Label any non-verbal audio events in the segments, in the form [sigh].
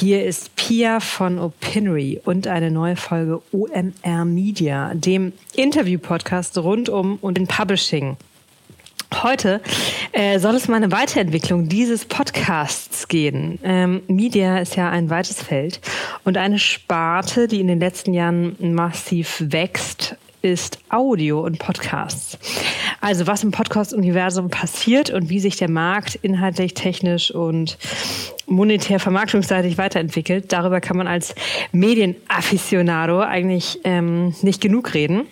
Hier ist Pia von Opinory und eine neue Folge OMR Media, dem Interview-Podcast rund um und in Publishing. Heute äh, soll es mal eine Weiterentwicklung dieses Podcasts gehen. Ähm, Media ist ja ein weites Feld und eine Sparte, die in den letzten Jahren massiv wächst, ist Audio und Podcasts. Also was im Podcast-Universum passiert und wie sich der Markt inhaltlich, technisch und monetär vermarktungsseitig weiterentwickelt, darüber kann man als Medienafficionado eigentlich ähm, nicht genug reden.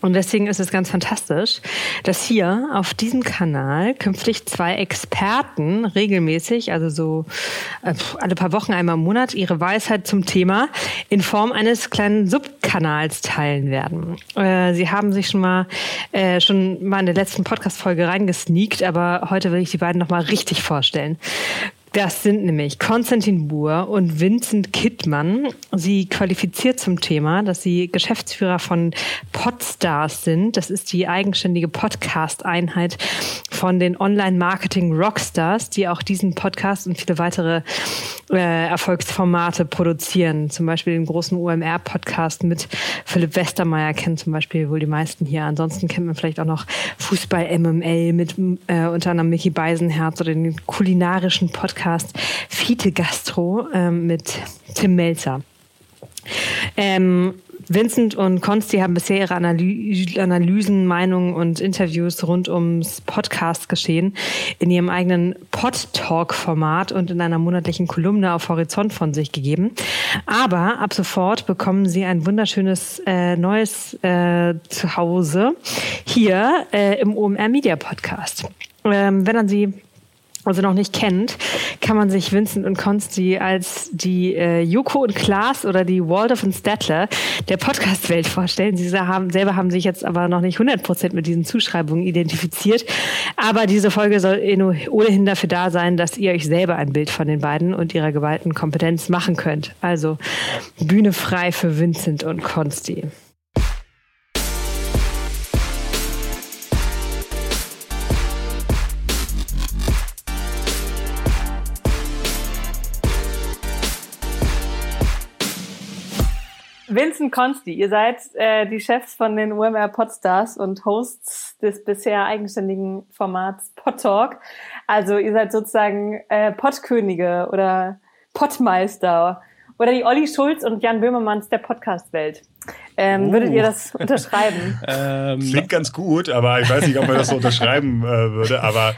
Und deswegen ist es ganz fantastisch, dass hier auf diesem Kanal künftig zwei Experten regelmäßig, also so äh, alle paar Wochen einmal im Monat, ihre Weisheit zum Thema in Form eines kleinen Subkanals teilen werden. Äh, sie haben sich schon mal äh, schon mal in der letzten Podcast-Folge reingesneakt, aber heute will ich die beiden nochmal richtig vorstellen. Das sind nämlich Konstantin Buhr und Vincent Kittmann. Sie qualifiziert zum Thema, dass sie Geschäftsführer von Podstars sind. Das ist die eigenständige Podcast-Einheit von den Online-Marketing-Rockstars, die auch diesen Podcast und viele weitere äh, Erfolgsformate produzieren. Zum Beispiel den großen OMR-Podcast mit Philipp Westermeier kennen zum Beispiel wohl die meisten hier. Ansonsten kennt man vielleicht auch noch Fußball MML mit äh, unter anderem Mickey Beisenherz oder den kulinarischen Podcast Podcast Fiete Gastro ähm, mit Tim Melzer. Ähm, Vincent und Konsti haben bisher ihre Analy Analysen, Meinungen und Interviews rund ums Podcast-Geschehen in ihrem eigenen Pod-Talk-Format und in einer monatlichen Kolumne auf Horizont von sich gegeben. Aber ab sofort bekommen sie ein wunderschönes äh, neues äh, Zuhause hier äh, im OMR Media Podcast. Ähm, wenn dann sie also noch nicht kennt, kann man sich Vincent und Consti als die äh, Joko und Klaas oder die Waldorf und Statler der Podcast-Welt vorstellen. Sie haben, selber haben sich jetzt aber noch nicht 100% mit diesen Zuschreibungen identifiziert. Aber diese Folge soll eh ohnehin dafür da sein, dass ihr euch selber ein Bild von den beiden und ihrer gewalten Kompetenz machen könnt. Also Bühne frei für Vincent und Consti. Vincent Consti, ihr seid äh, die Chefs von den UMR Podstars und Hosts des bisher eigenständigen Formats Podtalk. Also ihr seid sozusagen äh, Podkönige oder Podmeister oder die Olli Schulz und Jan Böhmermanns der Podcast-Welt. Ähm, uh. Würdet ihr das [laughs] unterschreiben? ähm, Klingt ganz gut, aber ich weiß nicht, ob man das so unterschreiben äh, würde. Aber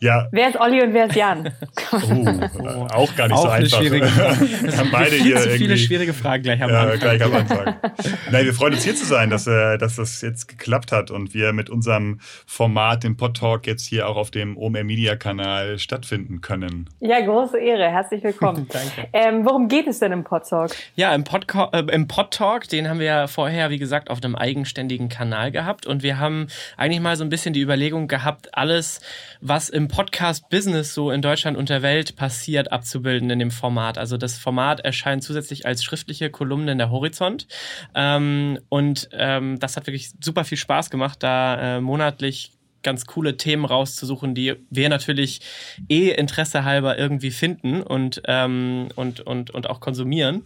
ja. Wer ist Olli und wer ist Jan? Oh, [laughs] auch gar nicht auch so einfach. Schwierige wir [laughs] haben beide hier zu viele schwierige Fragen gleich am Anfang. Ja, gleich am Anfang. Nein, wir freuen uns hier zu sein, dass, äh, dass das jetzt geklappt hat und wir mit unserem Format, dem Pod Talk, jetzt hier auch auf dem OMR Media Kanal stattfinden können. Ja, große Ehre. Herzlich willkommen. [laughs] Danke. Ähm, worum geht es denn im Pod Talk? Ja, im Pod, äh, im Pod Talk, den haben wir ja vorher, wie gesagt, auf einem eigenständigen Kanal gehabt und wir haben eigentlich mal so ein bisschen die Überlegung gehabt, alles, was im Podcast-Business so in Deutschland und der Welt passiert, abzubilden in dem Format. Also das Format erscheint zusätzlich als schriftliche Kolumne in der Horizont. Ähm, und ähm, das hat wirklich super viel Spaß gemacht, da äh, monatlich ganz coole Themen rauszusuchen, die wir natürlich eh Interesse halber irgendwie finden und, ähm, und, und, und auch konsumieren.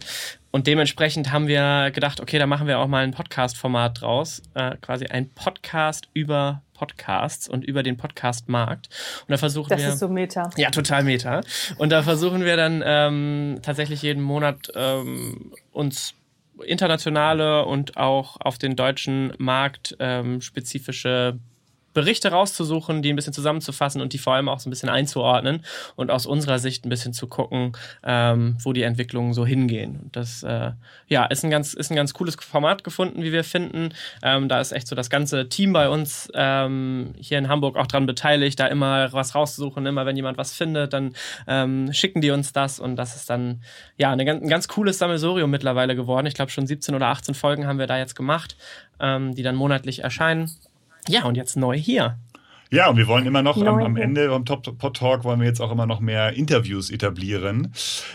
Und dementsprechend haben wir gedacht, okay, da machen wir auch mal ein Podcast-Format draus, äh, quasi ein Podcast über Podcasts und über den Podcast-Markt. Und da versuchen das wir. Das ist so Meta. Ja, total Meta. Und da versuchen wir dann ähm, tatsächlich jeden Monat ähm, uns internationale und auch auf den deutschen Markt ähm, spezifische Berichte rauszusuchen, die ein bisschen zusammenzufassen und die vor allem auch so ein bisschen einzuordnen und aus unserer Sicht ein bisschen zu gucken, ähm, wo die Entwicklungen so hingehen. Und das äh, ja, ist ein ganz, ist ein ganz cooles Format gefunden, wie wir finden. Ähm, da ist echt so das ganze Team bei uns ähm, hier in Hamburg auch dran beteiligt, da immer was rauszusuchen. Immer wenn jemand was findet, dann ähm, schicken die uns das und das ist dann ja eine, ein ganz cooles Sammelsorium mittlerweile geworden. Ich glaube schon 17 oder 18 Folgen haben wir da jetzt gemacht, ähm, die dann monatlich erscheinen. Ja, und jetzt neu hier. Ja, und wir wollen immer noch am, am, Ende vom Top Pod Talk wollen wir jetzt auch immer noch mehr Interviews etablieren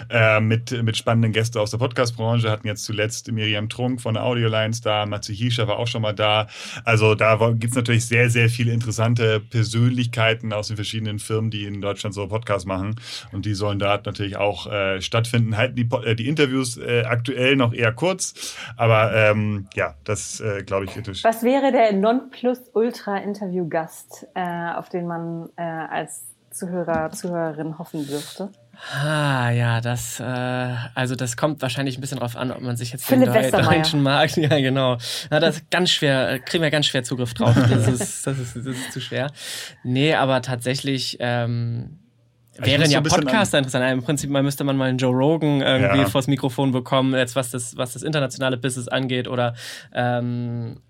äh, mit, mit spannenden Gästen aus der Podcast-Branche. Hatten jetzt zuletzt Miriam Trunk von der Audiolines da, Matze Hiescher war auch schon mal da. Also da gibt es natürlich sehr, sehr viele interessante Persönlichkeiten aus den verschiedenen Firmen, die in Deutschland so Podcasts machen. Und die sollen da natürlich auch äh, stattfinden. Halten die, äh, die Interviews äh, aktuell noch eher kurz, aber ähm, ja, das äh, glaube ich. Was wäre der Nonplusultra-Interview-Gast? Äh, auf den man äh, als Zuhörer, Zuhörerin hoffen dürfte? Ah, ja, das, äh, also das kommt wahrscheinlich ein bisschen drauf an, ob man sich jetzt Philipp den deutschen Markt, [laughs] ja, genau. Na, das ist ganz schwer, kriegen wir ganz schwer Zugriff drauf. Das [laughs] ist, das ist, das ist zu schwer. Nee, aber tatsächlich, ähm, Wären ja Podcaster interessant. Im Prinzip mal müsste man mal einen Joe Rogan irgendwie ja. vors Mikrofon bekommen, jetzt was das, was das internationale Business angeht oder ähm,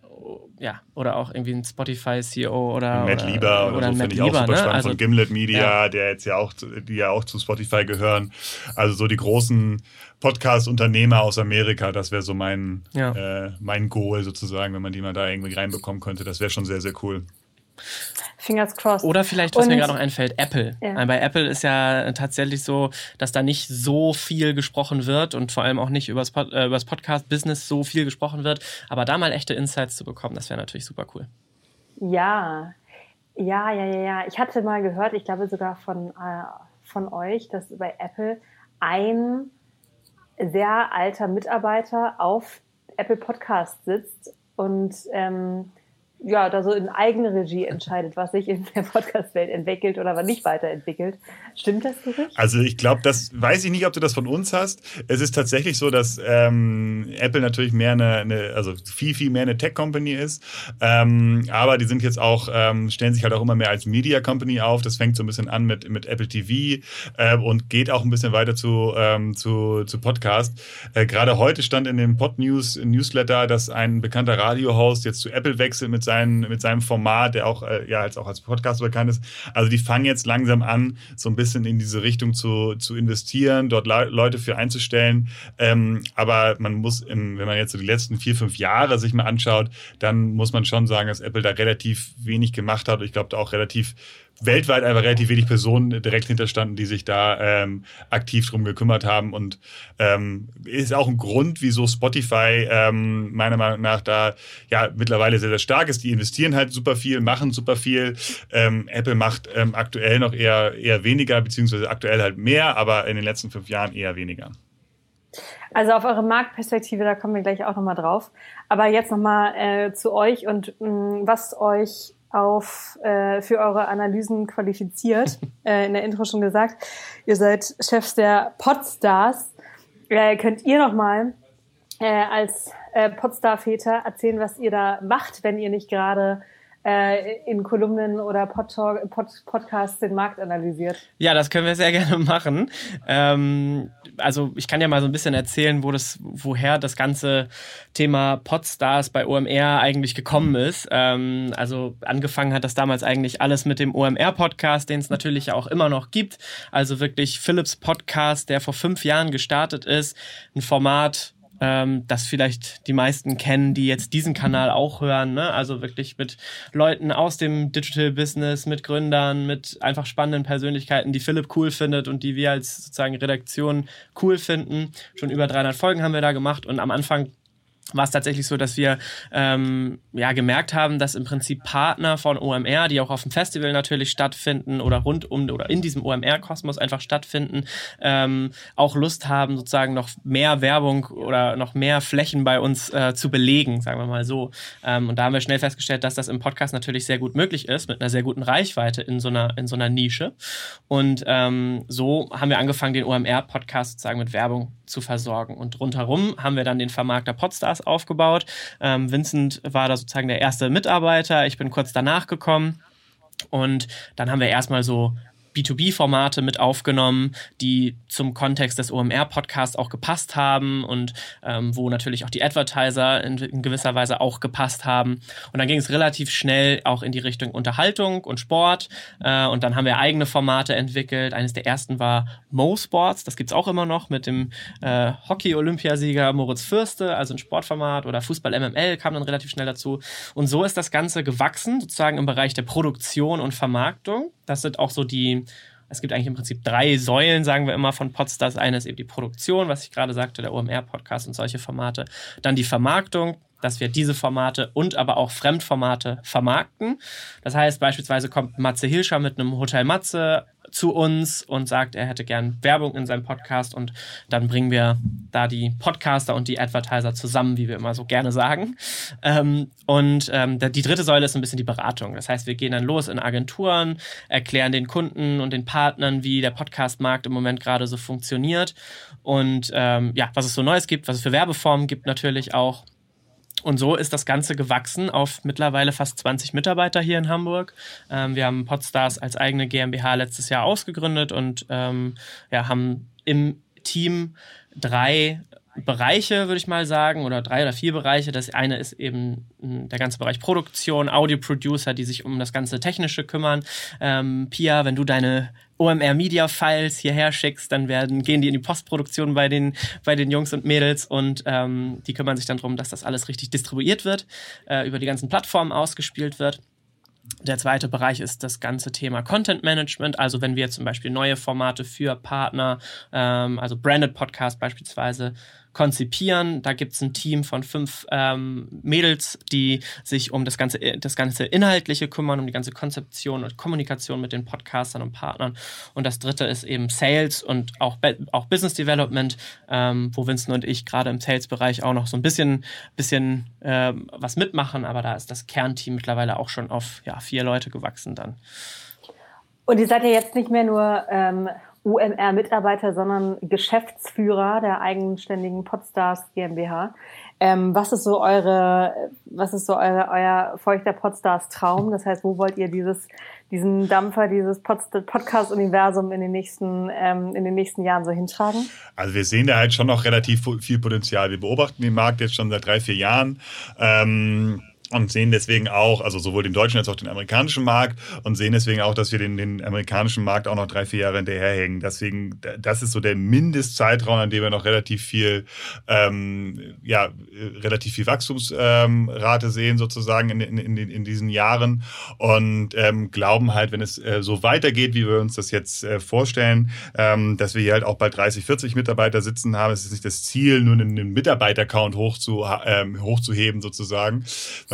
ja, oder auch irgendwie ein Spotify-CEO oder. Matt oder, Lieber oder, oder so finde ich auch super ne? spannend also, von Gimlet Media, ja. der jetzt ja auch, die ja auch zu Spotify gehören. Also so die großen Podcast-Unternehmer aus Amerika, das wäre so mein, ja. äh, mein Goal sozusagen, wenn man die mal da irgendwie reinbekommen könnte. Das wäre schon sehr, sehr cool. Fingers crossed. Oder vielleicht, was und, mir gerade noch einfällt, Apple. Ja. Bei Apple ist ja tatsächlich so, dass da nicht so viel gesprochen wird und vor allem auch nicht über Pod, äh, das Podcast-Business so viel gesprochen wird. Aber da mal echte Insights zu bekommen, das wäre natürlich super cool. Ja, ja, ja, ja, ja. Ich hatte mal gehört, ich glaube sogar von, äh, von euch, dass bei Apple ein sehr alter Mitarbeiter auf Apple Podcast sitzt und ähm, ja, da so in Eigenregie entscheidet, was sich in der Podcast-Welt entwickelt oder was nicht weiterentwickelt. Stimmt das wirklich? Also ich glaube, das weiß ich nicht, ob du das von uns hast. Es ist tatsächlich so, dass ähm, Apple natürlich mehr eine, eine, also viel, viel mehr eine Tech-Company ist. Ähm, aber die sind jetzt auch, ähm, stellen sich halt auch immer mehr als Media-Company auf. Das fängt so ein bisschen an mit, mit Apple TV äh, und geht auch ein bisschen weiter zu, ähm, zu, zu Podcast. Äh, Gerade heute stand in dem Pod News Newsletter, dass ein bekannter Radio-Host jetzt zu Apple wechselt mit seinen, mit seinem Format, der auch, äh, ja, als auch als Podcast bekannt ist. Also die fangen jetzt langsam an, so ein bisschen in diese Richtung zu, zu investieren, dort Le Leute für einzustellen. Ähm, aber man muss, im, wenn man jetzt so die letzten vier, fünf Jahre sich mal anschaut, dann muss man schon sagen, dass Apple da relativ wenig gemacht hat. Ich glaube, da auch relativ weltweit einfach relativ wenig Personen direkt hinterstanden, die sich da ähm, aktiv drum gekümmert haben. Und ähm, ist auch ein Grund, wieso Spotify ähm, meiner Meinung nach da ja mittlerweile sehr, sehr stark ist. Die investieren halt super viel, machen super viel. Ähm, Apple macht ähm, aktuell noch eher, eher weniger, beziehungsweise aktuell halt mehr, aber in den letzten fünf Jahren eher weniger. Also auf eure Marktperspektive, da kommen wir gleich auch nochmal drauf. Aber jetzt nochmal äh, zu euch und mh, mm, was euch auf, äh, für eure Analysen qualifiziert. [laughs] äh, in der Intro schon gesagt, ihr seid Chefs der Podstars. Äh, könnt ihr noch mal äh, als äh, Podstar-Väter erzählen, was ihr da macht, wenn ihr nicht gerade in Kolumnen oder Pod Pod Podcasts den Markt analysiert. Ja, das können wir sehr [laughs] gerne machen. Ähm, also ich kann ja mal so ein bisschen erzählen, wo das, woher das ganze Thema Podstars bei OMR eigentlich gekommen ist. Ähm, also angefangen hat das damals eigentlich alles mit dem OMR-Podcast, den es natürlich auch immer noch gibt. Also wirklich Philips Podcast, der vor fünf Jahren gestartet ist. Ein Format, ähm, das vielleicht die meisten kennen, die jetzt diesen Kanal auch hören. Ne? Also wirklich mit Leuten aus dem Digital Business, mit Gründern, mit einfach spannenden Persönlichkeiten, die Philipp cool findet und die wir als sozusagen Redaktion cool finden. Schon über 300 Folgen haben wir da gemacht und am Anfang war es tatsächlich so, dass wir ähm, ja gemerkt haben, dass im Prinzip Partner von OMR, die auch auf dem Festival natürlich stattfinden oder rund um oder in diesem OMR-Kosmos einfach stattfinden, ähm, auch Lust haben, sozusagen noch mehr Werbung oder noch mehr Flächen bei uns äh, zu belegen, sagen wir mal so. Ähm, und da haben wir schnell festgestellt, dass das im Podcast natürlich sehr gut möglich ist, mit einer sehr guten Reichweite in so einer, in so einer Nische. Und ähm, so haben wir angefangen, den OMR-Podcast sozusagen mit Werbung zu versorgen. Und rundherum haben wir dann den Vermarkter Podstars aufgebaut. Ähm, Vincent war da sozusagen der erste Mitarbeiter. Ich bin kurz danach gekommen. Und dann haben wir erstmal so B2B-Formate mit aufgenommen, die zum Kontext des OMR-Podcasts auch gepasst haben und ähm, wo natürlich auch die Advertiser in, in, gewisser Weise auch gepasst haben. Und dann ging es relativ schnell auch in die Richtung Unterhaltung und Sport. Äh, und dann haben wir eigene Formate entwickelt. Eines der ersten war Mo Sports, das gibt's auch immer noch mit dem äh, Hockey-Olympiasieger Moritz Fürste, also ein Sportformat oder Fußball MML kam dann relativ schnell dazu. Und so ist das Ganze gewachsen, sozusagen im Bereich der Produktion und Vermarktung. Das sind auch so die, es gibt eigentlich im Prinzip drei Säulen, sagen wir immer, von Podstars. Eine ist eben die Produktion, was ich gerade sagte, der OMR-Podcast und solche Formate. Dann die Vermarktung, dass wir diese Formate und aber auch Fremdformate vermarkten. Das heißt, beispielsweise kommt Matze Hilscher mit einem Hotel Matze zu uns und sagt, er hätte gern Werbung in seinem Podcast und dann bringen wir da die Podcaster und die Advertiser zusammen, wie wir immer so gerne sagen. Ähm, und ähm, die dritte Säule ist ein bisschen die Beratung. Das heißt, wir gehen dann los in Agenturen, erklären den Kunden und den Partnern, wie der Podcastmarkt im Moment gerade so funktioniert und ähm, ja, was es so Neues gibt, was es für Werbeformen gibt natürlich auch. Und so ist das Ganze gewachsen auf mittlerweile fast 20 Mitarbeiter hier in Hamburg. Ähm, wir haben Podstars als eigene GmbH letztes Jahr ausgegründet und ähm, ja, haben im Team drei Bereiche, würde ich mal sagen, oder drei oder vier Bereiche. Das eine ist eben hm, der ganze Bereich Produktion, Audio-Producer, die sich um das ganze Technische kümmern. Ähm, Pia, wenn du deine OMR Media Files hierher schickst, dann werden, gehen die in die Postproduktion bei den, bei den Jungs und Mädels und ähm, die kümmern sich dann darum, dass das alles richtig distribuiert wird, äh, über die ganzen Plattformen ausgespielt wird. Der zweite Bereich ist das ganze Thema Content Management. Also wenn wir zum Beispiel neue Formate für Partner, ähm, also Branded Podcast beispielsweise, konzipieren. Da gibt es ein Team von fünf ähm, Mädels, die sich um das ganze, das ganze Inhaltliche kümmern, um die ganze Konzeption und Kommunikation mit den Podcastern und Partnern. Und das dritte ist eben Sales und auch, auch Business Development, ähm, wo Vincent und ich gerade im Sales-Bereich auch noch so ein bisschen, bisschen ähm, was mitmachen, aber da ist das Kernteam mittlerweile auch schon auf ja, vier Leute gewachsen dann. Und ihr seid ja jetzt nicht mehr nur ähm, UMR-Mitarbeiter, sondern Geschäftsführer der eigenständigen Podstars GmbH. Ähm, was ist so eure, was ist so eure, euer feuchter Podstars Traum? Das heißt, wo wollt ihr dieses, diesen Dampfer, dieses Podcast-Universum in den nächsten, ähm, in den nächsten Jahren so hintragen? Also wir sehen da halt schon noch relativ viel Potenzial. Wir beobachten den Markt jetzt schon seit drei, vier Jahren. Ähm und sehen deswegen auch, also sowohl den deutschen als auch den amerikanischen Markt und sehen deswegen auch, dass wir den, den amerikanischen Markt auch noch drei, vier Jahre hinterherhängen. Deswegen, das ist so der Mindestzeitraum, an dem wir noch relativ viel, ähm, ja, relativ viel Wachstumsrate ähm, sehen sozusagen in, in, in, in diesen Jahren und ähm, glauben halt, wenn es äh, so weitergeht, wie wir uns das jetzt äh, vorstellen, ähm, dass wir hier halt auch bald 30, 40 Mitarbeiter sitzen haben. Es ist nicht das Ziel, nur einen, einen Mitarbeitercount hoch zu, ähm, hochzuheben sozusagen,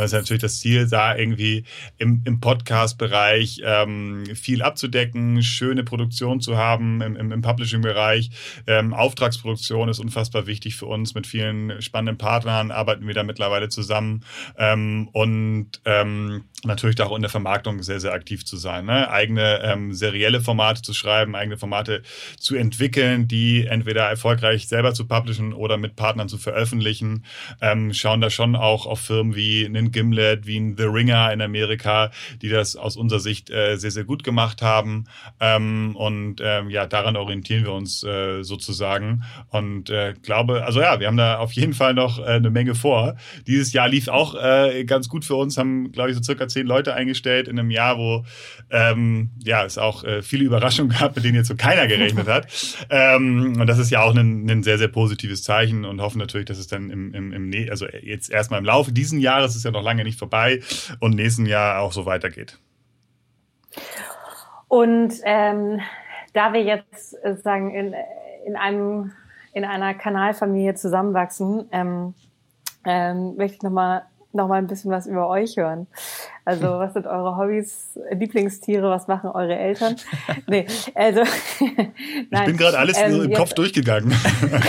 weil es natürlich das Ziel da irgendwie im, im Podcast-Bereich ähm, viel abzudecken, schöne Produktion zu haben im, im, im Publishing-Bereich. Ähm, Auftragsproduktion ist unfassbar wichtig für uns. Mit vielen spannenden Partnern arbeiten wir da mittlerweile zusammen ähm, und ähm, natürlich auch in der Vermarktung sehr, sehr aktiv zu sein. Ne? Eigene ähm, serielle Formate zu schreiben, eigene Formate zu entwickeln, die entweder erfolgreich selber zu publishen oder mit Partnern zu veröffentlichen. Ähm, schauen da schon auch auf Firmen wie einen Gimlet, wie ein The Ringer in Amerika, die das aus unserer Sicht äh, sehr, sehr gut gemacht haben. Ähm, und ähm, ja, daran orientieren wir uns äh, sozusagen. Und äh, glaube, also ja, wir haben da auf jeden Fall noch äh, eine Menge vor. Dieses Jahr lief auch äh, ganz gut für uns, haben, glaube ich, so circa zehn Leute eingestellt in einem Jahr, wo ähm, ja es auch äh, viele Überraschungen gab, mit denen jetzt so keiner gerechnet hat. [laughs] ähm, und das ist ja auch ein, ein sehr, sehr positives Zeichen und hoffen natürlich, dass es dann im, im, im also jetzt erstmal im Laufe diesen Jahres ist ja noch lange nicht vorbei und nächsten Jahr auch so weitergeht. Und ähm, da wir jetzt äh, sagen in, in einem in einer Kanalfamilie zusammenwachsen, ähm, ähm, möchte ich nochmal noch mal ein bisschen was über euch hören. Also, [laughs] was sind eure Hobbys, Lieblingstiere, was machen eure Eltern? Nee, also. [laughs] nein, ich bin gerade alles ähm, im Kopf durchgegangen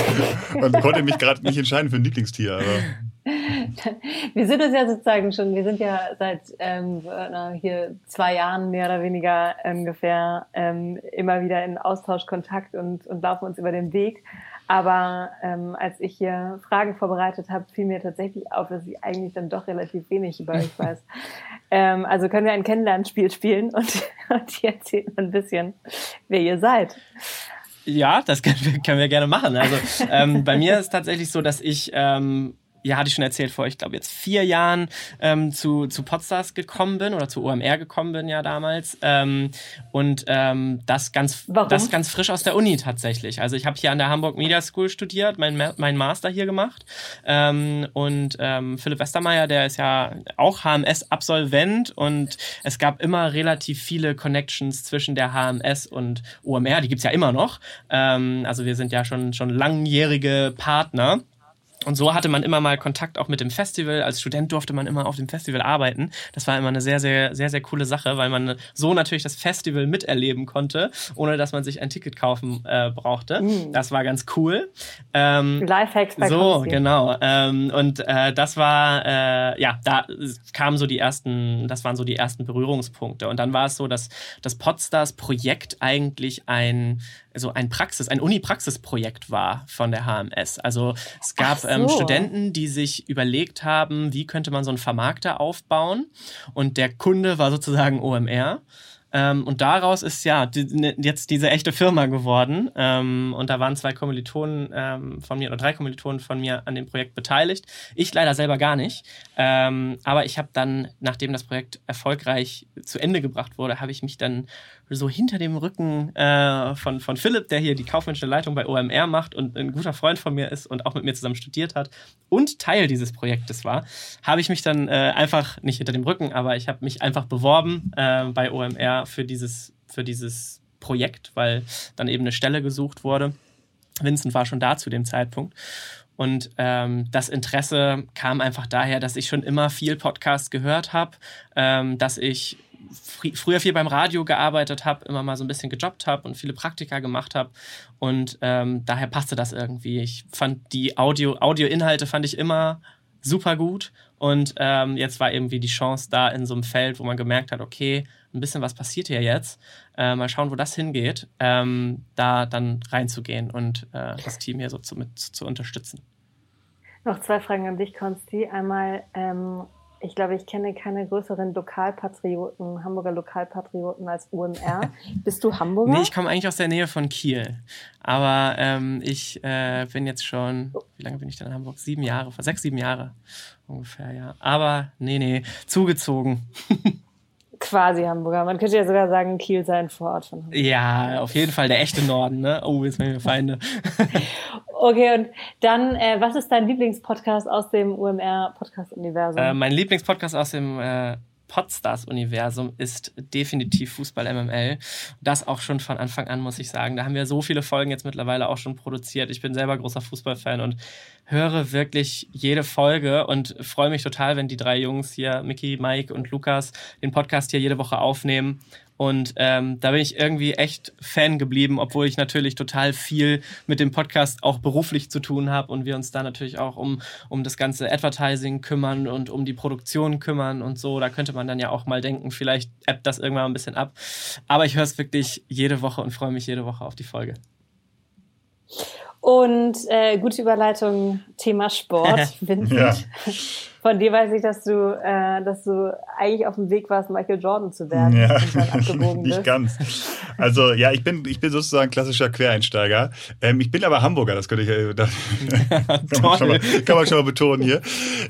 [laughs] und konnte mich gerade nicht entscheiden für ein Lieblingstier. Aber. [laughs] Wir sind es ja sozusagen schon, wir sind ja seit ähm, hier zwei Jahren mehr oder weniger ungefähr ähm, immer wieder in Austausch, Kontakt und, und laufen uns über den Weg. Aber ähm, als ich hier Fragen vorbereitet habe, fiel mir tatsächlich auf, dass ich eigentlich dann doch relativ wenig über euch weiß. [laughs] Ähm, also können wir ein Kennenlernspiel spielen und, [laughs] und ihr erzählt ein bisschen, wer ihr seid. Ja, das können wir, können wir gerne machen. Also ähm, bei mir ist tatsächlich so, dass ich ähm, ja, hatte ich schon erzählt, vor, ich glaube, jetzt vier Jahren ähm, zu, zu Podstars gekommen bin oder zu OMR gekommen bin, ja, damals. Ähm, und ähm, das, ganz, das ganz frisch aus der Uni tatsächlich. Also ich habe hier an der Hamburg Media School studiert, mein, mein Master hier gemacht. Ähm, und ähm, Philipp Westermeier, der ist ja auch HMS-Absolvent und es gab immer relativ viele Connections zwischen der HMS und OMR. Die gibt's ja immer noch. Ähm, also wir sind ja schon, schon langjährige Partner. Und so hatte man immer mal Kontakt auch mit dem Festival. Als Student durfte man immer auf dem Festival arbeiten. Das war immer eine sehr, sehr, sehr, sehr coole Sache, weil man so natürlich das Festival miterleben konnte, ohne dass man sich ein Ticket kaufen äh, brauchte. Mm. Das war ganz cool. Ähm, Lifehacks bei So, Konsti. genau. Ähm, und äh, das war, äh, ja, da kamen so die ersten, das waren so die ersten Berührungspunkte. Und dann war es so, dass das Podstars-Projekt eigentlich ein so ein Praxis, ein Uni-Praxis-Projekt war von der HMS. Also es gab so. ähm, Studenten, die sich überlegt haben, wie könnte man so einen Vermarkter aufbauen. Und der Kunde war sozusagen OMR. Ähm, und daraus ist ja die, ne, jetzt diese echte Firma geworden. Ähm, und da waren zwei Kommilitonen ähm, von mir oder drei Kommilitonen von mir an dem Projekt beteiligt. Ich leider selber gar nicht. Ähm, aber ich habe dann, nachdem das Projekt erfolgreich zu Ende gebracht wurde, habe ich mich dann so hinter dem Rücken äh, von, von Philipp, der hier die kaufmännische Leitung bei OMR macht und ein guter Freund von mir ist und auch mit mir zusammen studiert hat und Teil dieses Projektes war, habe ich mich dann äh, einfach, nicht hinter dem Rücken, aber ich habe mich einfach beworben äh, bei OMR für dieses, für dieses Projekt, weil dann eben eine Stelle gesucht wurde. Vincent war schon da zu dem Zeitpunkt. Und ähm, das Interesse kam einfach daher, dass ich schon immer viel Podcast gehört habe, ähm, dass ich fr früher viel beim Radio gearbeitet habe, immer mal so ein bisschen gejobbt habe und viele Praktika gemacht habe. Und ähm, daher passte das irgendwie. Ich fand die Audio, Audioinhalte fand ich immer super gut. Und ähm, jetzt war irgendwie die Chance da in so einem Feld, wo man gemerkt hat, okay, ein bisschen was passiert hier jetzt. Äh, mal schauen, wo das hingeht, ähm, da dann reinzugehen und äh, das Team hier so zu, mit zu unterstützen. Noch zwei Fragen an dich, Konsti. Einmal, ähm, ich glaube, ich kenne keine größeren Lokalpatrioten, Hamburger Lokalpatrioten als UMR. [laughs] Bist du Hamburger? Nee, ich komme eigentlich aus der Nähe von Kiel. Aber ähm, ich äh, bin jetzt schon, wie lange bin ich denn in Hamburg? Sieben Jahre, sechs, sieben Jahre ungefähr, ja. Aber nee, nee, zugezogen. [laughs] Quasi Hamburger. Man könnte ja sogar sagen, Kiel sei ein Vorort von Hamburg. Ja, auf jeden Fall der echte Norden, ne? Oh, jetzt werden wir Feinde. [laughs] okay, und dann, äh, was ist dein Lieblingspodcast aus dem UMR-Podcast-Universum? Äh, mein Lieblingspodcast aus dem äh, Podstars-Universum ist definitiv Fußball MML. Das auch schon von Anfang an, muss ich sagen. Da haben wir so viele Folgen jetzt mittlerweile auch schon produziert. Ich bin selber großer Fußballfan und höre wirklich jede Folge und freue mich total, wenn die drei Jungs hier, Mickey, Mike und Lukas, den Podcast hier jede Woche aufnehmen und ähm, da bin ich irgendwie echt Fan geblieben, obwohl ich natürlich total viel mit dem Podcast auch beruflich zu tun habe und wir uns da natürlich auch um, um das ganze Advertising kümmern und um die Produktion kümmern und so. Da könnte man dann ja auch mal denken, vielleicht appt das irgendwann ein bisschen ab. Aber ich höre es wirklich jede Woche und freue mich jede Woche auf die Folge. Und äh, gute Überleitung, Thema Sport. [laughs] Vincent. ja. [laughs] Von dir weiß ich, dass du, äh, dass du eigentlich auf dem Weg warst, Michael Jordan zu werden. Ja, [laughs] nicht ganz. Also ja, ich bin, ich bin sozusagen klassischer Quereinsteiger. Ähm, ich bin aber Hamburger, das könnte ich, äh, [laughs] das kann, man schon mal, kann man schon mal betonen hier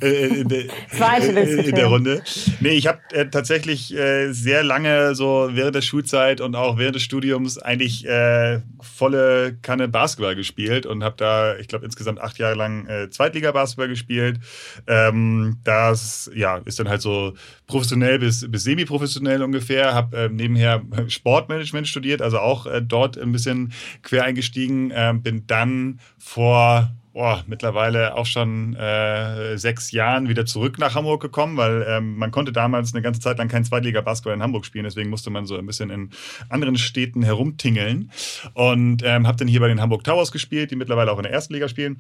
äh, in, de, äh, in, der Runde. Nee, ich habe äh, tatsächlich äh, sehr lange so während der Schulzeit und auch während des Studiums eigentlich äh, volle Kanne Basketball gespielt und habe da, ich glaube, insgesamt acht Jahre lang äh, Zweitliga-Basketball gespielt. Ähm, das ja, ist dann halt so professionell bis, bis semi-professionell ungefähr. Habe äh, nebenher Sportmanagement studiert, also auch äh, dort ein bisschen quer eingestiegen. Äh, bin dann vor oh, mittlerweile auch schon äh, sechs Jahren wieder zurück nach Hamburg gekommen, weil ähm, man konnte damals eine ganze Zeit lang kein Zweitliga-Basketball in Hamburg spielen, deswegen musste man so ein bisschen in anderen Städten herumtingeln und ähm, habe dann hier bei den Hamburg Towers gespielt, die mittlerweile auch in der ersten Liga spielen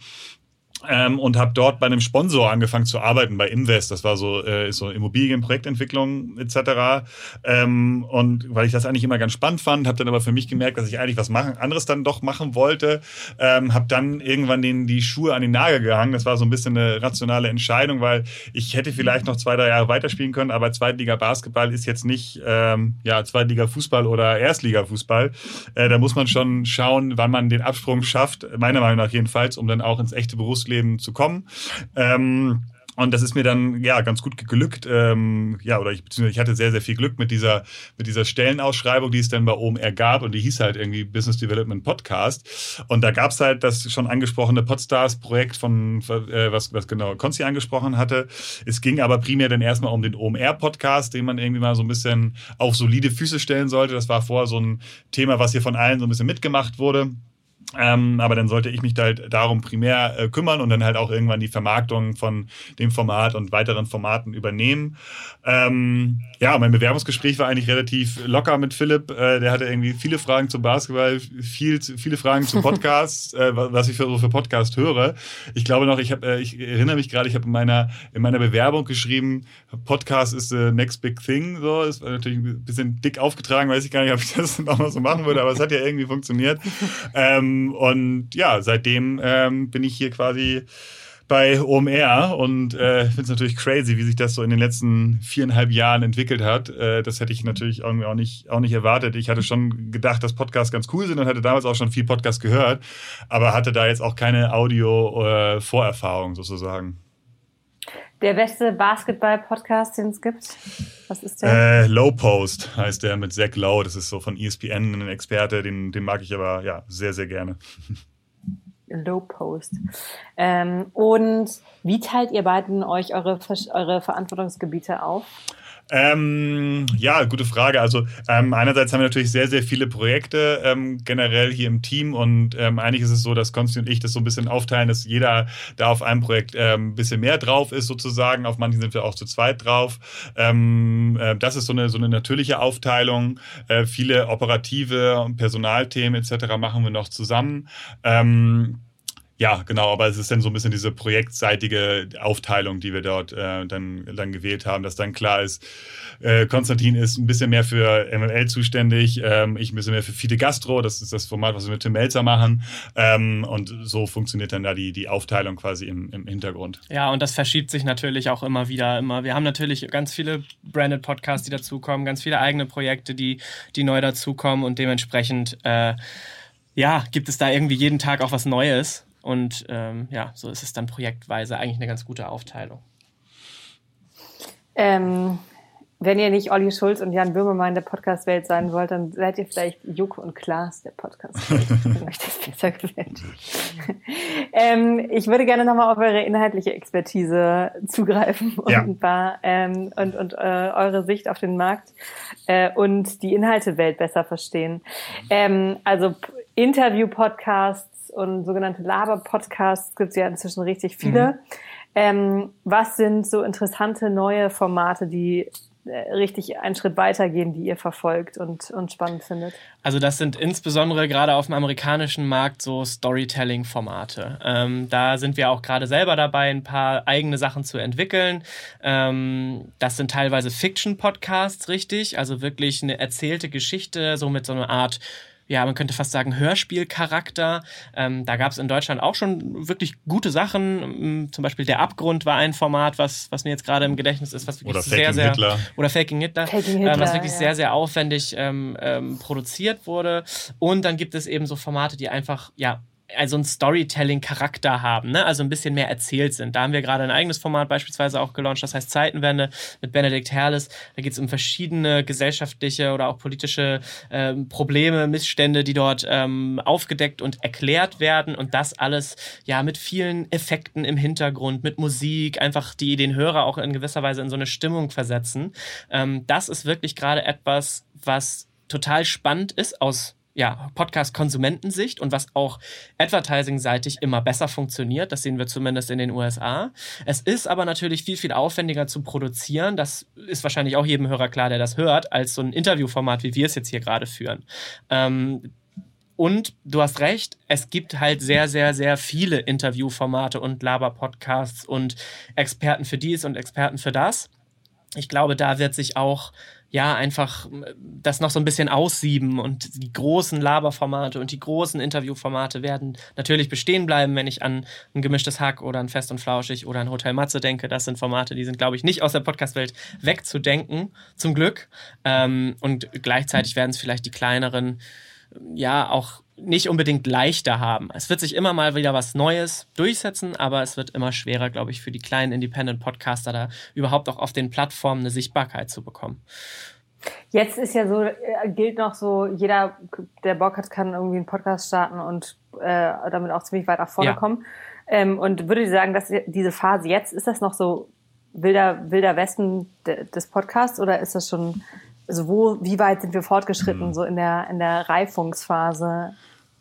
ähm, und habe dort bei einem Sponsor angefangen zu arbeiten, bei Invest. Das war so, äh, so Immobilienprojektentwicklung etc. Ähm, und weil ich das eigentlich immer ganz spannend fand, habe dann aber für mich gemerkt, dass ich eigentlich was machen, anderes dann doch machen wollte. Ähm, habe dann irgendwann den, die Schuhe an den Nagel gehangen. Das war so ein bisschen eine rationale Entscheidung, weil ich hätte vielleicht noch zwei, drei Jahre weiterspielen können, aber Zweitliga Basketball ist jetzt nicht ähm, ja, Zweitliga Fußball oder Erstliga Fußball. Äh, da muss man schon schauen, wann man den Absprung schafft, meiner Meinung nach jedenfalls, um dann auch ins echte Berufsleben Berufsleben zu kommen. Ähm, und das ist mir dann ja ganz gut gelückt. Ähm, ja, oder ich, beziehungsweise ich hatte sehr, sehr viel Glück mit dieser, mit dieser Stellenausschreibung, die es dann bei OMR gab und die hieß halt irgendwie Business Development Podcast. Und da gab es halt das schon angesprochene Podstars-Projekt von, äh, was, was genau Konzi angesprochen hatte. Es ging aber primär dann erstmal um den OMR-Podcast, den man irgendwie mal so ein bisschen auf solide Füße stellen sollte. Das war vorher so ein Thema, was hier von allen so ein bisschen mitgemacht wurde. Ähm, aber dann sollte ich mich da halt darum primär äh, kümmern und dann halt auch irgendwann die Vermarktung von dem Format und weiteren Formaten übernehmen. Ähm, ja, mein Bewerbungsgespräch war eigentlich relativ locker mit Philipp. Äh, der hatte irgendwie viele Fragen zum Basketball, viel, viele Fragen zu [laughs] Podcasts, äh, was ich für, so für Podcast höre. Ich glaube noch, ich, hab, äh, ich erinnere mich gerade, ich habe in meiner, in meiner Bewerbung geschrieben, Podcast ist the next big thing. So, war natürlich ein bisschen dick aufgetragen, weiß ich gar nicht, ob ich [laughs] das nochmal so machen würde, aber es hat ja irgendwie funktioniert. Ähm, und ja, seitdem ähm, bin ich hier quasi bei OMR und äh, finde es natürlich crazy, wie sich das so in den letzten viereinhalb Jahren entwickelt hat. Äh, das hätte ich natürlich irgendwie auch nicht, auch nicht erwartet. Ich hatte schon gedacht, dass Podcasts ganz cool sind und hatte damals auch schon viel Podcast gehört, aber hatte da jetzt auch keine Audio-Vorerfahrung sozusagen. Der beste Basketball-Podcast, den es gibt? Was ist der? Äh, Low Post heißt der mit Zach Lowe. Das ist so von ESPN ein Experte, den, den mag ich aber ja sehr, sehr gerne. [laughs] Low Post. Ähm, und wie teilt ihr beiden euch eure, eure Verantwortungsgebiete auf? Ähm, ja, gute Frage. Also ähm, einerseits haben wir natürlich sehr, sehr viele Projekte ähm, generell hier im Team und ähm, eigentlich ist es so, dass Konsti und ich das so ein bisschen aufteilen, dass jeder da auf einem Projekt ähm, ein bisschen mehr drauf ist sozusagen. Auf manchen sind wir auch zu zweit drauf. Ähm, äh, das ist so eine, so eine natürliche Aufteilung. Äh, viele operative und Personalthemen etc. machen wir noch zusammen. Ja, genau, aber es ist dann so ein bisschen diese projektseitige Aufteilung, die wir dort äh, dann, dann gewählt haben, dass dann klar ist, äh, Konstantin ist ein bisschen mehr für MML zuständig, ähm, ich ein bisschen mehr für Fide Gastro, das ist das Format, was wir mit Tim Melzer machen. Ähm, und so funktioniert dann da die, die Aufteilung quasi im, im Hintergrund. Ja, und das verschiebt sich natürlich auch immer wieder. Immer. Wir haben natürlich ganz viele Branded Podcasts, die dazukommen, ganz viele eigene Projekte, die, die neu dazukommen und dementsprechend äh, ja, gibt es da irgendwie jeden Tag auch was Neues. Und ähm, ja, so ist es dann projektweise eigentlich eine ganz gute Aufteilung. Ähm, wenn ihr nicht Olli Schulz und Jan Böhmermann in der Podcast-Welt sein wollt, dann seid ihr vielleicht Joko und Klaas der Podcast-Welt, [laughs] wenn euch das besser gefällt. ähm, ich würde gerne nochmal auf eure inhaltliche Expertise zugreifen und, ja. paar, ähm, und, und äh, eure Sicht auf den Markt äh, und die Inhaltewelt besser verstehen. Ähm, also Und sogenannte Laber-Podcasts gibt es ja inzwischen richtig viele. Mhm. Ähm, was sind so interessante neue Formate, die äh, richtig einen Schritt weitergehen, die ihr verfolgt und, und spannend findet? Also das sind insbesondere gerade auf dem amerikanischen Markt so Storytelling-Formate. Ähm, da sind wir auch gerade selber dabei, ein paar eigene Sachen zu entwickeln. Ähm, das sind teilweise Fiction-Podcasts, richtig, also wirklich eine erzählte Geschichte, so mit so einer Art ja, man könnte fast sagen, Hörspielcharakter. Ähm, da gab es in Deutschland auch schon wirklich gute Sachen. Ähm, zum Beispiel Der Abgrund war ein Format, was, was mir jetzt gerade im Gedächtnis ist, was wirklich oder sehr, Faking sehr. Hitler. Oder Faking Hitler. Faking Hitler äh, was wirklich ja. sehr, sehr aufwendig ähm, ähm, produziert wurde. Und dann gibt es eben so Formate, die einfach, ja, also einen Storytelling-Charakter haben, ne? also ein bisschen mehr erzählt sind. Da haben wir gerade ein eigenes Format beispielsweise auch gelauncht, das heißt Zeitenwende mit Benedikt Herles. Da geht es um verschiedene gesellschaftliche oder auch politische ähm, Probleme, Missstände, die dort ähm, aufgedeckt und erklärt werden und das alles ja mit vielen Effekten im Hintergrund, mit Musik, einfach die den Hörer auch in gewisser Weise in so eine Stimmung versetzen. Ähm, das ist wirklich gerade etwas, was total spannend ist aus ja, Podcast-Konsumentensicht und was auch advertising-seitig immer besser funktioniert. Das sehen wir zumindest in den USA. Es ist aber natürlich viel, viel aufwendiger zu produzieren. Das ist wahrscheinlich auch jedem Hörer klar, der das hört, als so ein Interviewformat, wie wir es jetzt hier gerade führen. Ähm, und du hast recht, es gibt halt sehr, sehr, sehr viele Interviewformate und Laber-Podcasts und Experten für dies und Experten für das. Ich glaube, da wird sich auch ja, einfach das noch so ein bisschen aussieben und die großen Laberformate und die großen Interviewformate werden natürlich bestehen bleiben, wenn ich an ein gemischtes Hack oder ein Fest und Flauschig oder ein Hotel Matze denke. Das sind Formate, die sind, glaube ich, nicht aus der Podcastwelt wegzudenken, zum Glück. Ähm, und gleichzeitig werden es vielleicht die kleineren, ja, auch nicht unbedingt leichter haben. Es wird sich immer mal wieder was Neues durchsetzen, aber es wird immer schwerer, glaube ich, für die kleinen Independent-Podcaster da überhaupt auch auf den Plattformen eine Sichtbarkeit zu bekommen. Jetzt ist ja so, äh, gilt noch so, jeder, der Bock hat, kann irgendwie einen Podcast starten und äh, damit auch ziemlich weit nach vorne ja. kommen. Ähm, und würde sagen, dass diese Phase jetzt, ist das noch so wilder, wilder Westen des Podcasts oder ist das schon also wo, wie weit sind wir fortgeschritten, mhm. so in der, in der Reifungsphase?